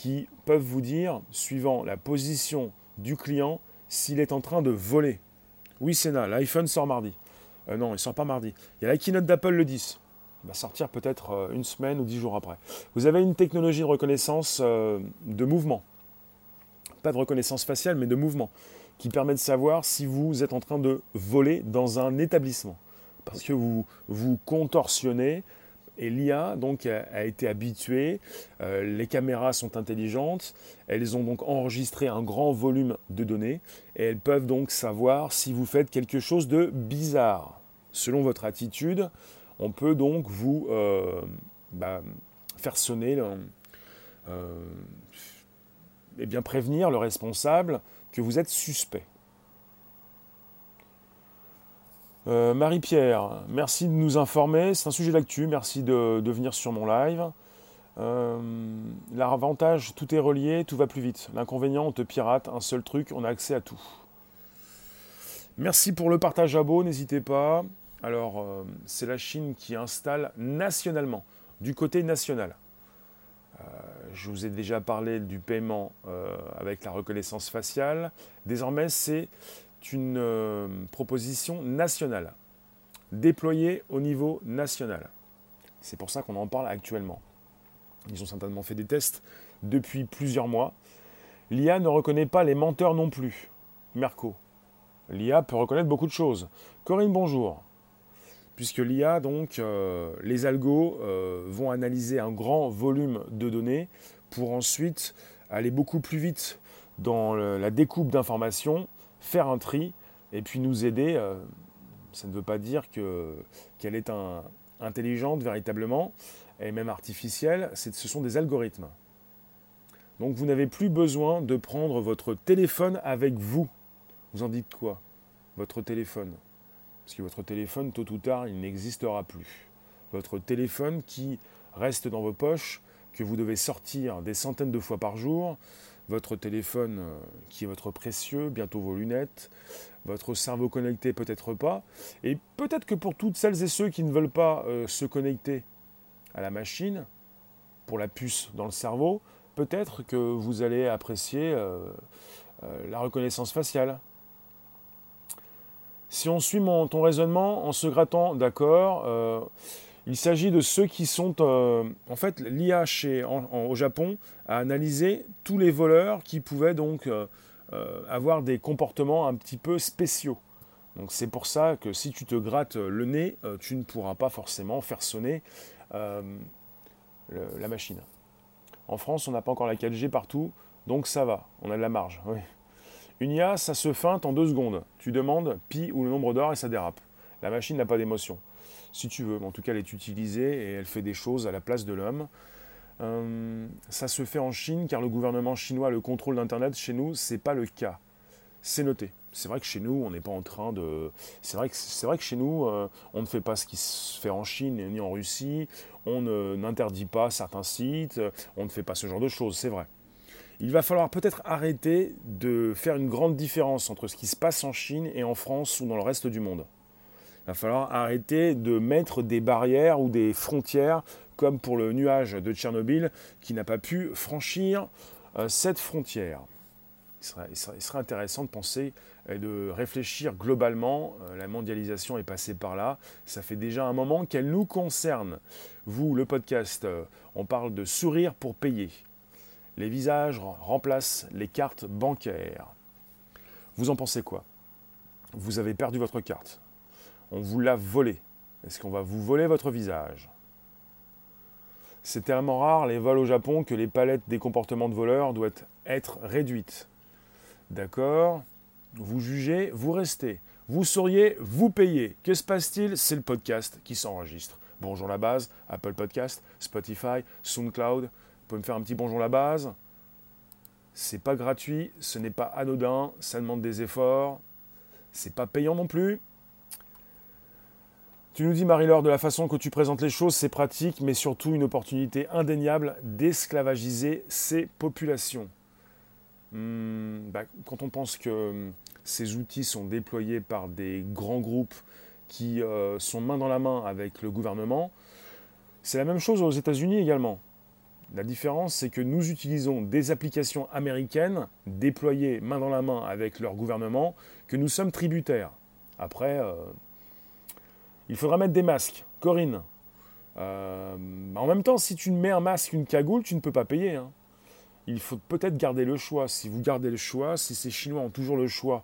qui peuvent vous dire, suivant la position du client, s'il est en train de voler. Oui, Sénat, l'iPhone sort mardi. Euh, non, il sort pas mardi. Il y a la keynote d'Apple le 10. va sortir peut-être euh, une semaine ou dix jours après. Vous avez une technologie de reconnaissance euh, de mouvement. Pas de reconnaissance faciale, mais de mouvement, qui permet de savoir si vous êtes en train de voler dans un établissement. Parce que vous vous contorsionnez, et l'IA donc a, été habituée, euh, les caméras sont intelligentes, elles ont donc enregistré un grand volume de données et elles peuvent donc savoir si vous faites quelque chose de bizarre. Selon votre attitude, on peut donc vous euh, bah, faire sonner, euh, et bien prévenir le responsable que vous êtes suspect. Euh, Marie-Pierre, merci de nous informer. C'est un sujet d'actu. Merci de, venir sur mon live. Euh, l'avantage, tout est relié, tout va plus vite. L'inconvénient, on te pirate. Un seul truc, on a accès à tout. Merci pour le partage à beau, n'hésitez pas. Alors, euh, c'est la Chine qui installe nationalement, du côté national. je vous ai déjà parlé du paiement avec la reconnaissance faciale. Désormais, c'est une euh, proposition nationale, déployée au niveau national. C'est pour ça qu'on en parle actuellement. Ils ont certainement fait des tests depuis plusieurs mois. L'IA ne reconnaît pas les menteurs non plus. Merco. L'IA peut reconnaître beaucoup de choses. Corinne, bonjour. Puisque l'IA, donc, euh, les algos euh, vont analyser un grand volume de données pour ensuite aller beaucoup plus vite dans la découpe d'informations faire un tri et puis nous aider. Euh, ça ne veut pas dire qu'elle est intelligente véritablement, et même artificielle, ce sont des algorithmes. Donc vous n'avez plus besoin de prendre votre téléphone avec vous. Vous en dites quoi? Votre téléphone. Parce que votre téléphone, tôt ou tard, il n'existera plus. Votre téléphone qui reste dans vos poches, que vous devez sortir des centaines de fois par jour, votre téléphone euh, qui est votre précieux, bientôt vos lunettes, votre cerveau connecté peut-être pas, et peut-être que pour toutes celles et ceux qui ne veulent pas euh, se connecter à la machine, pour la puce dans le cerveau, peut-être que vous allez apprécier euh, la reconnaissance faciale. Si on suit mon, ton raisonnement en se grattant, d'accord, il s'agit de ceux qui sont... Euh, en fait, l'IA au Japon a analysé tous les voleurs qui pouvaient donc euh, euh, avoir des comportements un petit peu spéciaux. Donc c'est pour ça que si tu te grattes le nez, tu ne pourras pas forcément faire sonner la machine. En France, on n'a pas encore la 4G partout, donc ça va, on a de la marge. Une IA, ça se feinte en deux secondes. Tu demandes pi ou le nombre d'or et ça dérape. La machine n'a pas d'émotion si tu veux. En tout cas, elle est utilisée et elle fait des choses à la place de l'homme. Euh, ça se fait en Chine car le gouvernement chinois a le contrôle d'Internet. Chez nous, c'est pas le cas. C'est noté. C'est vrai que chez nous, on n'est pas en train de. C'est vrai que c'est vrai que chez nous, euh, on ne fait pas ce qui se fait en Chine ni en Russie. On n'interdit pas certains sites. On ne fait pas ce genre de choses. C'est vrai. Il va falloir peut-être arrêter de faire une grande différence entre ce qui se passe en Chine et en France ou dans le reste du monde. Il va falloir arrêter de mettre des barrières ou des frontières, comme pour le nuage de Tchernobyl, qui n'a pas pu franchir euh, cette frontière. Il serait, intéressant de penser et de réfléchir globalement. Euh, la mondialisation est passée par là. Ça fait déjà un moment qu'elle nous concerne. Vous, le podcast, euh, on parle de sourire pour payer. Les visages remplacent les cartes bancaires. Vous en pensez quoi? Vous avez perdu votre carte on vous l'a volé. Est-ce qu'on va vous voler votre visage? C'est tellement rare les vols au Japon que les palettes des comportements de voleurs doivent être réduites. D'accord? Vous jugez, vous restez. Vous sauriez, vous payez. Que se passe-t-il? C'est le podcast qui s'enregistre. Bonjour la base, Apple Podcast, Spotify, SoundCloud. Vous pouvez me faire un petit bonjour la base? C'est pas gratuit, ce n'est pas anodin, ça demande des efforts. C'est pas payant non plus. Tu nous dis, Marie-Laure, de la façon que tu présentes les choses, c'est pratique, mais surtout une opportunité indéniable d'esclavagiser ces populations. Hmm, bah, quand on pense que hmm, ces outils sont déployés par des grands groupes qui euh, sont main dans la main avec le gouvernement, c'est la même chose aux États-Unis également. La différence, c'est que nous utilisons des applications américaines déployées main dans la main avec leur gouvernement, que nous sommes tributaires. Après, euh, il faudra mettre des masques. Corinne, Euh, en même temps, si tu mets un masque, une cagoule, tu ne peux pas payer. Hein. Il faut peut-être garder le choix. Si vous gardez le choix, si ces Chinois ont toujours le choix.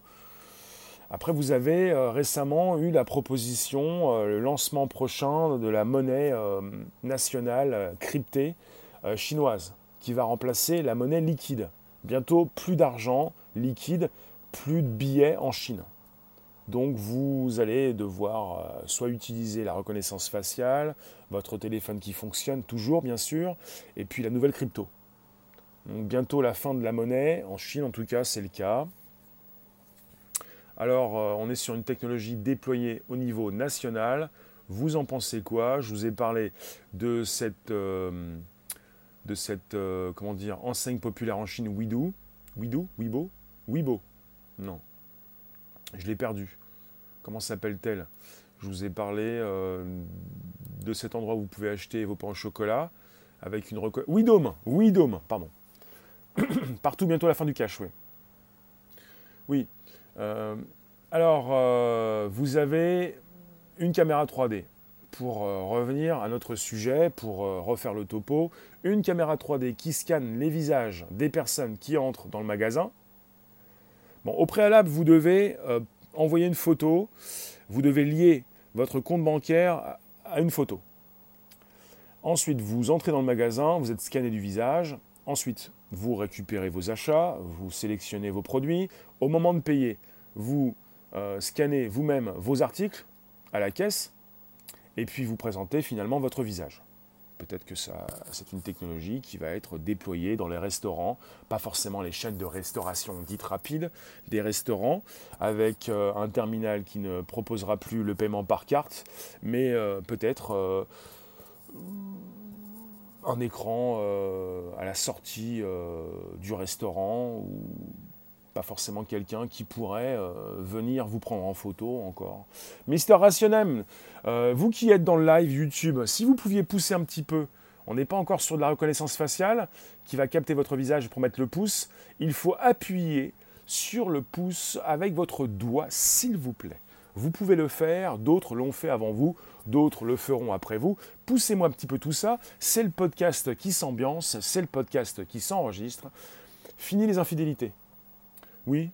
Après, vous avez euh, récemment eu la proposition, euh, le lancement prochain de la monnaie nationale cryptée chinoise, qui va remplacer la monnaie liquide. Bientôt, plus d'argent liquide, plus de billets en Chine. Donc vous allez devoir euh, soit utiliser la reconnaissance faciale, votre téléphone qui fonctionne toujours bien sûr, et puis la nouvelle crypto. Donc bientôt la fin de la monnaie, en Chine en tout cas c'est le cas. Alors euh, on est sur une technologie déployée au niveau national. Vous en pensez quoi? Je vous ai parlé de cette, euh, de cette comment dire, enseigne populaire en Chine Weidu. Weidu Weibo? Weibo? Non, je l'ai perdu. Comment s'appelle-t-elle? Je vous ai parlé euh, de cet endroit où vous pouvez acheter vos pains au chocolat avec une reco... Oui, Dôme, pardon. *coughs* Partout, bientôt à la fin du cash, oui. Oui. Euh, alors, euh, vous avez une caméra 3D. Pour revenir à notre sujet, pour refaire le topo, une caméra 3D qui scanne les visages des personnes qui entrent dans le magasin, au préalable, vous devez euh, envoyer une photo, vous devez lier votre compte bancaire à une photo. Ensuite, vous entrez dans le magasin, vous êtes scanné du visage. Ensuite, vous récupérez vos achats, vous sélectionnez vos produits. Au moment de payer, vous euh, scannez vous-même vos articles à la caisse et puis vous présentez finalement votre visage. Peut-être que c'est une technologie qui va être déployée dans les restaurants, pas forcément les chaînes de restauration dites rapides, des restaurants avec euh, un terminal qui ne proposera plus le paiement par carte, mais euh, peut-être euh, un écran à la sortie du restaurant ou pas forcément quelqu'un qui pourrait euh, venir vous prendre en photo encore. Mister Rationem, euh, vous qui êtes dans le live YouTube, si vous pouviez pousser un petit peu, on n'est pas encore sur de la reconnaissance faciale qui va capter votre visage pour mettre le pouce, il faut appuyer sur le pouce avec votre doigt, s'il vous plaît. Vous pouvez le faire, d'autres l'ont fait avant vous, d'autres le feront après vous. Poussez-moi un petit peu tout ça. C'est le podcast qui s'ambiance, c'est le podcast qui s'enregistre. Fini les infidélités. Oui,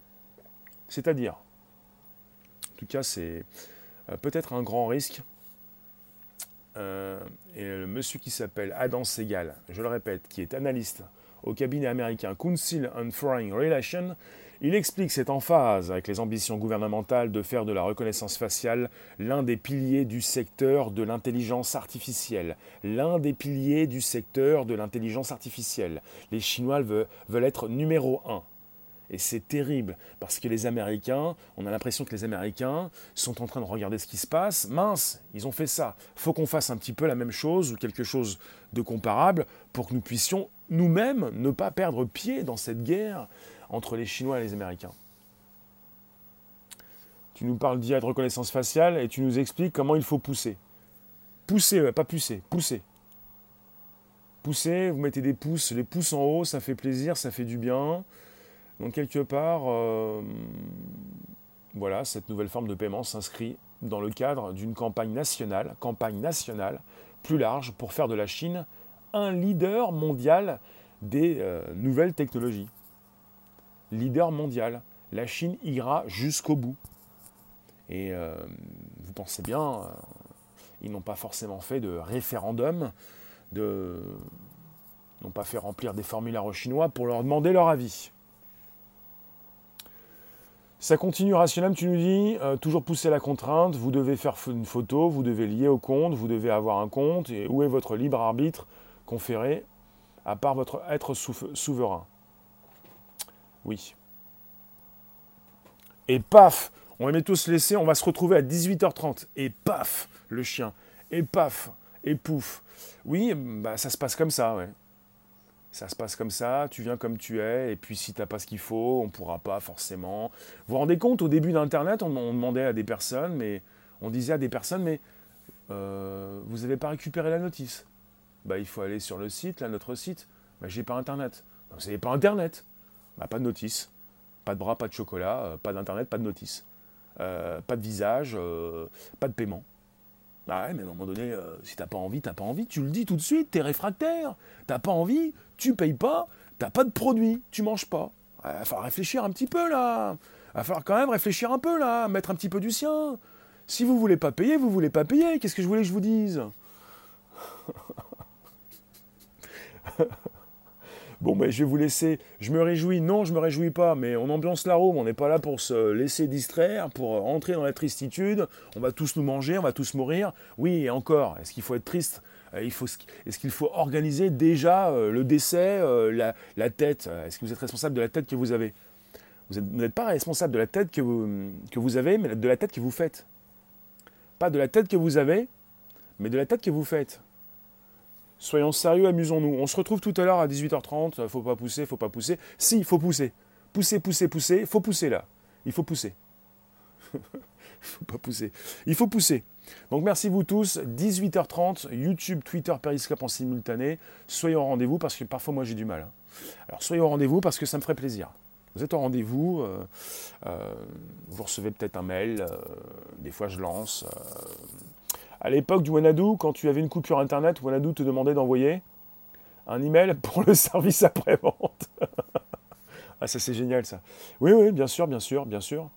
c'est-à-dire. En tout cas, c'est euh, peut-être un grand risque. Euh, et le monsieur qui s'appelle Adam Segal, je le répète, qui est analyste au cabinet américain Council on Foreign Relations, il explique c'est en phase avec les ambitions gouvernementales de faire de la reconnaissance faciale l'un des piliers du secteur de l'intelligence artificielle. L'un des piliers du secteur de l'intelligence artificielle. Les Chinois veulent être numéro un. Et c'est terrible, parce que les Américains, on a l'impression que les Américains sont en train de regarder ce qui se passe. Mince, ils ont fait ça. faut qu'on fasse un petit peu la même chose ou quelque chose de comparable pour que nous puissions nous-mêmes ne pas perdre pied dans cette guerre entre les Chinois et les Américains. Tu nous parles d'IA de reconnaissance faciale et tu nous expliques comment il faut pousser. Pousser, pas pousser, pousser. Pousser, vous mettez des pouces, les pouces en haut, ça fait plaisir, ça fait du bien. Donc quelque part, euh, voilà, cette nouvelle forme de paiement s'inscrit dans le cadre d'une campagne nationale, campagne nationale plus large pour faire de la Chine un leader mondial des euh, nouvelles technologies. Leader mondial. La Chine ira jusqu'au bout. Et euh, vous pensez bien, ils n'ont pas forcément fait de référendum, de n'ont pas fait remplir des formulaires aux Chinois pour leur demander leur avis. Ça continue rationnel, tu nous dis, euh, toujours pousser la contrainte, vous devez faire une photo, vous devez lier au compte, vous devez avoir un compte, et où est votre libre arbitre conféré, à part votre être souverain? Oui. Et paf! On va tous laisser, on va se retrouver à 18h30, et paf! Le chien, et paf, et pouf. Oui, bah, ça se passe comme ça, ouais ça se passe comme ça, tu viens comme tu es, et puis si tu n'as pas ce qu'il faut, on pourra pas forcément. Vous vous rendez compte, au début d'Internet, on, demandait à des personnes, mais on disait à des personnes, mais euh, vous n'avez pas récupéré la notice bah, Il faut aller sur le site, là, notre site. Bah, j'ai pas Internet. Vous n'avez pas Internet bah, Pas de notice. Pas de bras, pas de chocolat, euh, pas d'Internet, pas de notice. Euh, pas de visage, pas de paiement. Bah ouais, mais à un moment donné, euh, si t'as pas envie, t'as pas envie, tu le dis tout de suite, t'es réfractaire. T'as pas envie, tu payes pas, t'as pas de produit, tu manges pas. Il va falloir réfléchir un petit peu là. Il va falloir quand même réfléchir un peu là, mettre un petit peu du sien. Si vous voulez pas payer, vous voulez pas payer. Qu'est-ce que je voulais que je vous dise? *laughs* Bon, ben, je vais vous laisser. Je me réjouis. Non, je me réjouis pas, mais on ambiance la room. On n'est pas là pour se laisser distraire, pour entrer dans la tristitude. On va tous nous manger, on va tous mourir. Oui, et encore, est-ce qu'il faut être triste? Euh, Est-ce qu'il faut organiser déjà euh, le décès, euh, la, tête? Est-ce que vous êtes responsable de la tête que vous avez? Vous n'êtes pas responsable de la tête que vous avez, mais de la tête que vous faites. Pas de la tête que vous avez, mais de la tête que vous faites. Soyons sérieux, amusons-nous. On se retrouve tout à l'heure à 18h30. Faut pas pousser, faut pas pousser. Si, il faut pousser. Pousser, pousser, pousser. Faut pousser là. Il faut pousser. *laughs* faut pas pousser. Il faut pousser. Donc merci vous tous. 18h30, YouTube, Twitter, Periscope en simultané. Soyez au rendez-vous parce que parfois moi j'ai du mal. Hein. Alors soyez au rendez-vous parce que ça me ferait plaisir. Vous êtes au rendez-vous, euh, euh, vous recevez peut-être un mail, euh, des fois je lance. À l'époque du Wanadu, quand tu avais une coupure internet, Wanadu te demandait d'envoyer un email *laughs* pour le service après-vente. *laughs* ah, ça c'est génial ça. Oui, oui, bien sûr, bien sûr, bien sûr.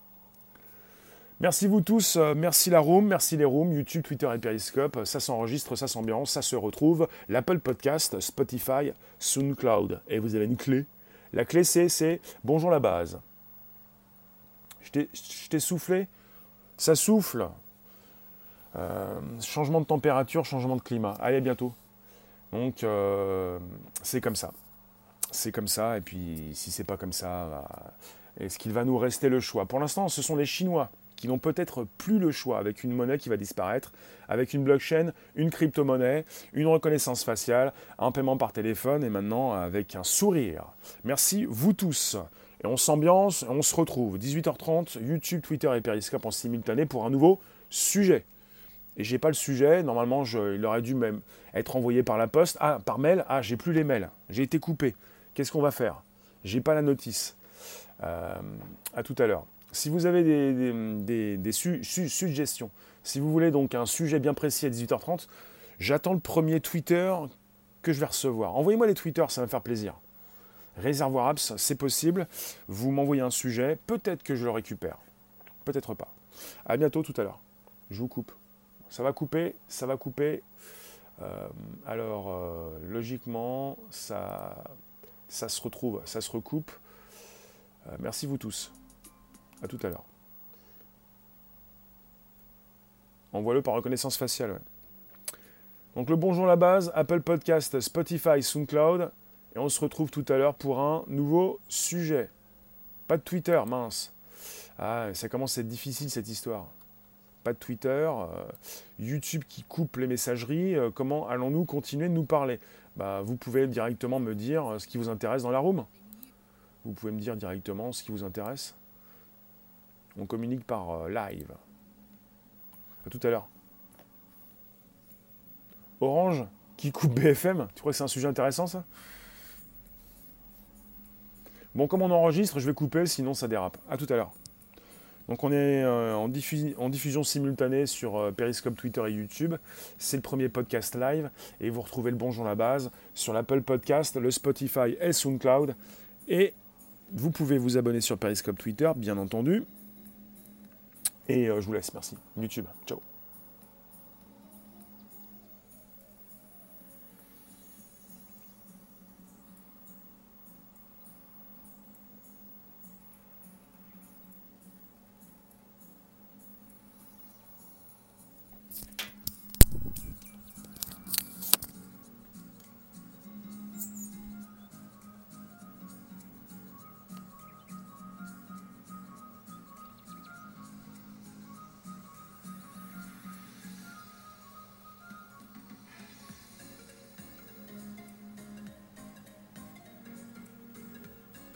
Merci vous tous, euh, merci la room, merci les rooms, YouTube, Twitter et Periscope. Ça s'enregistre, ça s'ambiance, ça se retrouve. L'Apple Podcast, Spotify, SoundCloud. Et vous avez une clé. La clé c'est, c'est bonjour la base. Je t'ai soufflé, ça souffle. Euh, changement de température, changement de climat. Allez, à bientôt. Donc, euh, c'est comme ça. C'est comme ça, et puis si c'est pas comme ça, bah, est-ce qu'il va nous rester le choix? Pour l'instant, ce sont les Chinois qui n'ont peut-être plus le choix avec une monnaie qui va disparaître, avec une blockchain, une crypto-monnaie, une reconnaissance faciale, un paiement par téléphone et maintenant avec un sourire. Merci vous tous. Et on s'ambiance, on se retrouve 18h30, YouTube, Twitter et Periscope en simultané pour un nouveau sujet et j'ai pas le sujet. Normalement, il aurait dû même être envoyé par la poste. Ah, par mail. Ah, j'ai plus les mails. J'ai été coupé. Qu'est-ce qu'on va faire? J'ai pas la notice. Euh, à tout à l'heure. Si vous avez des, suggestions, si vous voulez donc un sujet bien précis à 18h30, j'attends le premier Twitter que je vais recevoir. Envoyez-moi les Twitter, ça va me faire plaisir. Réservoir Apps, c'est possible. Vous m'envoyez un sujet, peut-être que je le récupère. Peut-être pas. À bientôt tout à l'heure. Je vous coupe. Ça va couper, ça va couper. Euh, alors, euh, logiquement, ça, se retrouve, ça se recoupe. Euh, merci vous tous. À tout à l'heure. Envoie-le par reconnaissance faciale. Donc le bonjour la base, Apple Podcast, Spotify, SoundCloud. Et on se retrouve tout à l'heure pour un nouveau sujet. Pas de Twitter, mince. Ah, ça commence à être difficile cette histoire pas de Twitter, euh, YouTube qui coupe les messageries, euh, comment allons-nous continuer de nous parler? Bah, Vous pouvez directement me dire euh, ce qui vous intéresse dans la room. Vous pouvez me dire directement ce qui vous intéresse. On communique par live. A tout à l'heure. Orange qui coupe BFM. Tu crois que c'est un sujet intéressant ça? Bon, comme on enregistre, je vais couper, sinon ça dérape. A tout à l'heure. Donc on est euh, en, diffusion simultanée sur euh, Periscope, Twitter et YouTube. C'est le premier podcast live et vous retrouvez le Bonjour la base sur l'Apple Podcast, le Spotify et SoundCloud. Et vous pouvez vous abonner sur Periscope, Twitter, bien entendu. Et euh, je vous laisse, merci. YouTube, ciao.